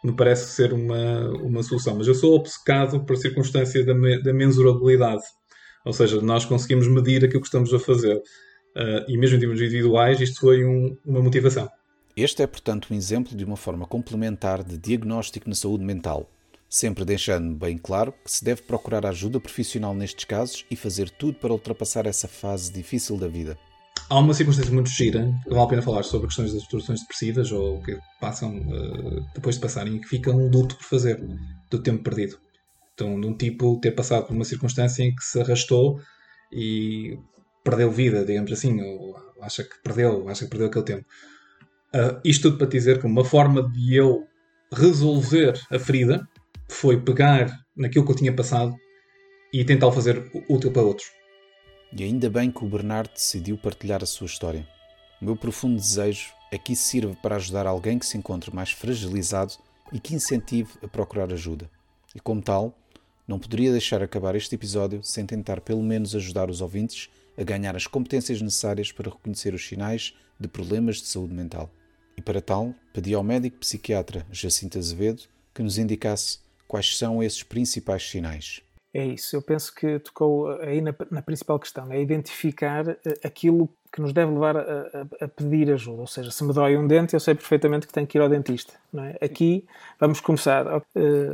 Speaker 4: me parece ser uma, uma solução. Mas eu sou obcecado por circunstância da, me, da mensurabilidade, ou seja, nós conseguimos medir aquilo que estamos a fazer. Uh, e mesmo em termos individuais, isto foi um, uma motivação.
Speaker 1: Este é, portanto, um exemplo de uma forma complementar de diagnóstico na saúde mental sempre deixando bem claro que se deve procurar ajuda profissional nestes casos e fazer tudo para ultrapassar essa fase difícil da vida.
Speaker 4: Há uma circunstância muito gira, que vale a pena falar sobre questões das distorções depressivas ou que passam uh, depois de passarem e que fica um luto por fazer do tempo perdido. Então, de um tipo ter passado por uma circunstância em que se arrastou e perdeu vida, digamos assim, ou acha que perdeu, acha que perdeu aquele tempo. Uh, isto tudo para dizer que uma forma de eu resolver a ferida foi pegar naquilo que eu tinha passado e tentar fazer útil para outros.
Speaker 1: E ainda bem que o Bernardo decidiu partilhar a sua história. O meu profundo desejo é que isso sirva para ajudar alguém que se encontre mais fragilizado e que incentive a procurar ajuda. E como tal, não poderia deixar acabar este episódio sem tentar pelo menos ajudar os ouvintes a ganhar as competências necessárias para reconhecer os sinais de problemas de saúde mental. E para tal, pedi ao médico psiquiatra Jacinto Azevedo que nos indicasse Quais são esses principais sinais?
Speaker 2: É isso, eu penso que tocou aí na, na principal questão, é identificar uh, aquilo que nos deve levar a, a, a, pedir ajuda. Ou seja, se me dói um dente, eu sei perfeitamente que tenho que ir ao dentista. É? Aqui vamos começar uh,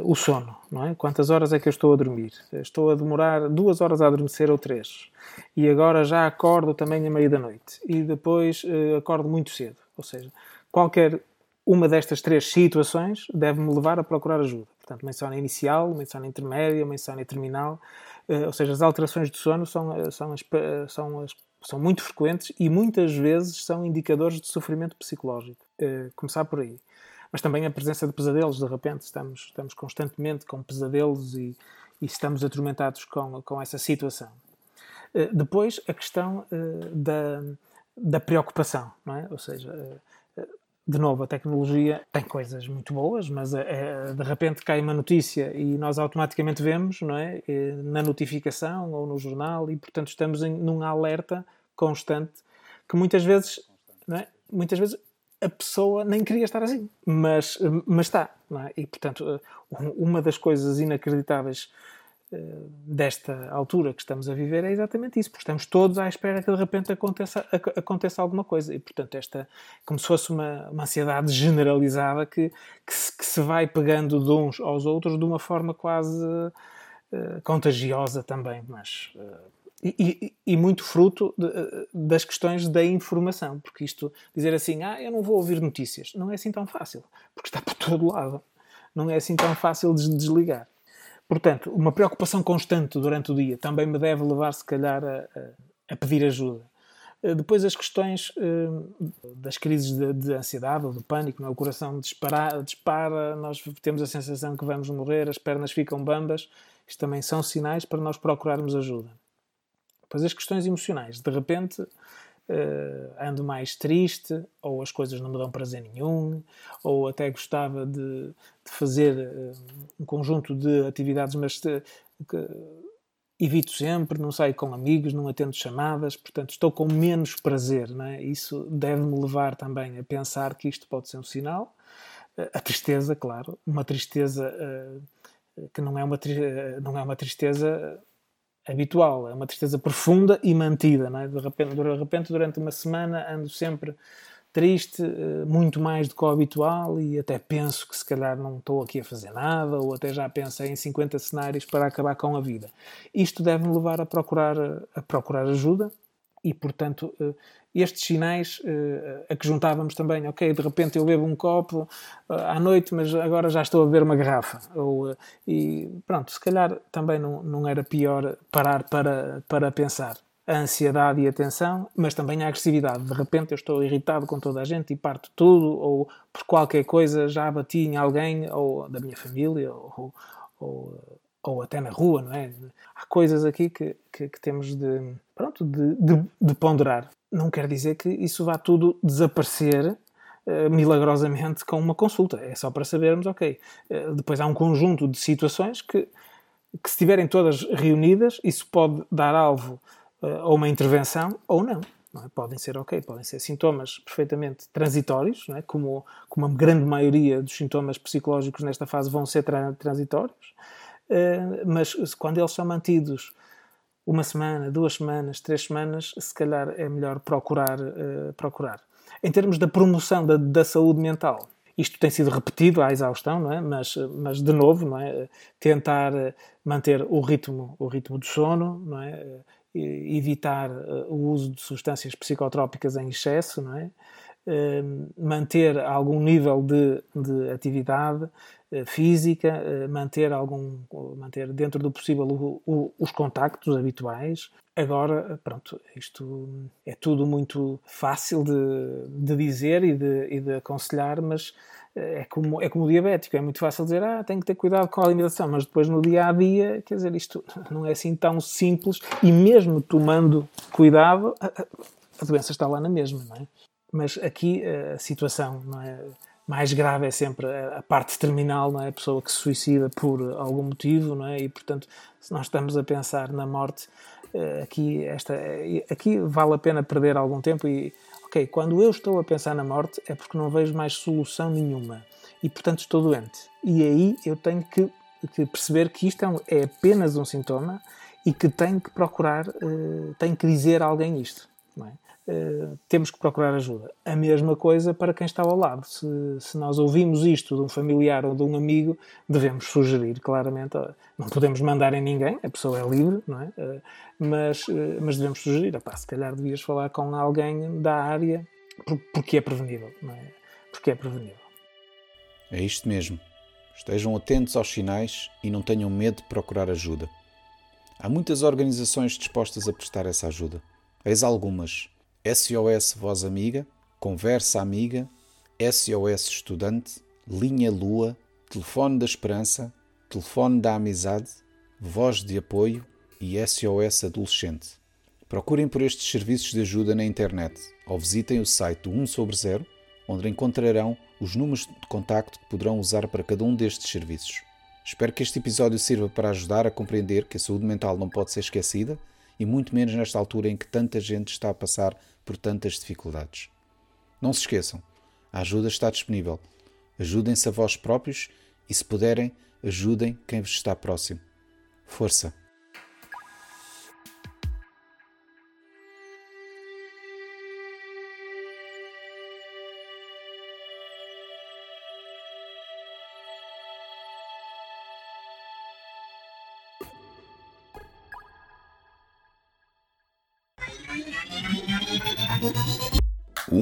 Speaker 2: o sono. É? Quantas horas é que eu estou a dormir? Estou a demorar duas horas a adormecer ou três. E agora já acordo também a meio da noite. E depois uh, acordo muito cedo. Ou seja, qualquer uma destas três situações deve-me levar a procurar ajuda. Portanto, insónia inicial, insónia intermédia, insónia terminal. Uh, ou seja, as alterações de sono são, eh, são, as, são, as, são muito frequentes e muitas vezes são indicadores de sofrimento psicológico. Começar por aí. Mas também a presença de pesadelos, de repente, estamos, estamos constantemente com pesadelos e, e estamos atormentados com, com essa situação. Depois, a questão da, da preocupação, não é? Ou seja, de novo, a tecnologia tem coisas muito boas, mas é, de repente cai uma notícia e nós automaticamente vemos, não é? Eh, na notificação ou no jornal e, portanto, estamos em, num alerta constante que muitas vezes, não é? Muitas vezes a pessoa nem queria estar assim, mas, mas está, é? E, portanto, uma das coisas inacreditáveis desta altura que estamos a viver é exatamente isso, porque estamos todos à espera que de repente aconteça, aconteça alguma coisa e, portanto, esta como se fosse uma, uma ansiedade generalizada que, que se, que, se, vai pegando de uns aos outros de uma forma quase uh, contagiosa também, mas uh, e, e, e, muito fruto de, das questões da informação, porque isto dizer assim, ah, eu não vou ouvir notícias, não é assim tão fácil, porque está por todo lado, não é assim tão fácil de desligar. Portanto, uma preocupação constante durante o dia também me deve levar, se calhar, a, a pedir ajuda. Eh, depois as questões uh, das crises de, de, ansiedade ou de pânico, não é? o coração dispara, dispara, nós temos a sensação que vamos morrer, as pernas ficam bambas, isto também são sinais para nós procurarmos ajuda. Depois as questões emocionais, de repente uh, ando mais triste, ou as coisas não me dão prazer nenhum, ou até gostava de, de fazer uh, um conjunto de atividades, mas uh, evito sempre, não saio com amigos, não atendo chamadas, portanto estou com menos prazer. Não é? Isso deve-me levar também a pensar que isto pode ser um sinal. A tristeza, claro, uma tristeza que não é uma, não é uma tristeza habitual, é uma tristeza profunda e mantida. Não é? de, repente, de repente, durante uma semana, ando sempre triste, eh, muito mais do que o habitual, e até penso que se calhar não estou aqui a fazer nada, ou até já pensei em 50 cenários para acabar com a vida. Isto deve-me levar a procurar, a procurar ajuda, e portanto eh, estes sinais uh, a que juntávamos também, ok, de repente eu bebo um copo uh, à noite, mas agora já estou a beber uma garrafa. Ou, e pronto, se calhar também não, não era pior parar para, para pensar. A ansiedade e a tensão, mas também a agressividade. De repente eu estou irritado com toda a gente e parto tudo, ou por qualquer coisa já bati em alguém, ou da minha família, ou, ou, ou até na rua, não é? Há coisas aqui que, que, que temos de, pronto, de, de, de ponderar não quer dizer que isso vá tudo desaparecer uh, milagrosamente com uma consulta. É só para sabermos, ok. Uh, depois há um conjunto de situações que, que, se estiverem todas reunidas, isso pode dar alvo uh, a uma intervenção ou não. não é? Podem ser, ok, podem ser sintomas perfeitamente transitórios, é? como, como a grande maioria dos sintomas psicológicos nesta fase vão ser tra transitórios, mas quando eles são mantidos uma semana, duas semanas, três semanas, se calhar é melhor procurar. Uh, procurar. Em termos da promoção da, da, saúde mental, isto tem sido repetido à exaustão, não é? Mas, mas de novo, não é? Tentar eh, manter o ritmo, o ritmo do sono, não é? Evitar eh, o uso de substâncias psicotrópicas em excesso, não é? manter algum nível de, de atividade, eh, física, eh, manter algum, manter dentro do possível o, o, os contactos habituais. Agora, pronto, isto é tudo muito fácil de, de dizer e de, e de aconselhar, mas eh, é como, é como o diabético, é muito fácil dizer, ah, tem que ter cuidado com a alimentação, mas depois no dia a dia, quer dizer, isto *laughs* não é assim tão simples e mesmo tomando cuidado, a, a doença está lá na mesma, não é? Mas aqui a situação, não é? Mais grave é sempre a parte terminal, não é? A pessoa que se suicida por algum motivo, não é? E portanto, se nós estamos a pensar na morte, eh, aqui esta eh, aqui vale a pena perder algum tempo e OK, quando eu estou a pensar na morte é porque não vejo mais solução nenhuma e portanto estou doente. E aí eu tenho que que perceber que isto é, é, apenas um sintoma e que tem que procurar, uh, tem que dizer a alguém isto. É? Uh, temos que procurar ajuda. A mesma coisa para quem está ao lado. Se, se, nós ouvimos isto de um familiar ou de um amigo, devemos sugerir claramente. Não podemos mandar em ninguém, a pessoa é livre, não é? Uh, mas, mas devemos sugerir. Opá, se calhar devias falar com alguém da área porque é prevenível. Não é? Porque é prevenível.
Speaker 1: É isto mesmo. Estejam atentos aos sinais e não tenham medo de procurar ajuda. Há muitas organizações dispostas a prestar essa ajuda. Eis algumas: SOS Voz Amiga, Conversa Amiga, SOS Estudante, Linha Lua, Telefone da Esperança, Telefone da Amizade, Voz de Apoio e SOS Adolescente. Procurem por estes serviços de ajuda na internet ou visitem o site do 1 sobre 0, onde encontrarão os números de contacto que poderão usar para cada um destes serviços. Espero que este episódio sirva para ajudar a compreender que a saúde mental não pode ser esquecida e muito menos nesta altura em que tanta gente está a passar por tantas dificuldades. Não se esqueçam, a ajuda está disponível. Ajudem-se a vós próprios e, se puderem, ajudem quem vos está próximo. Força!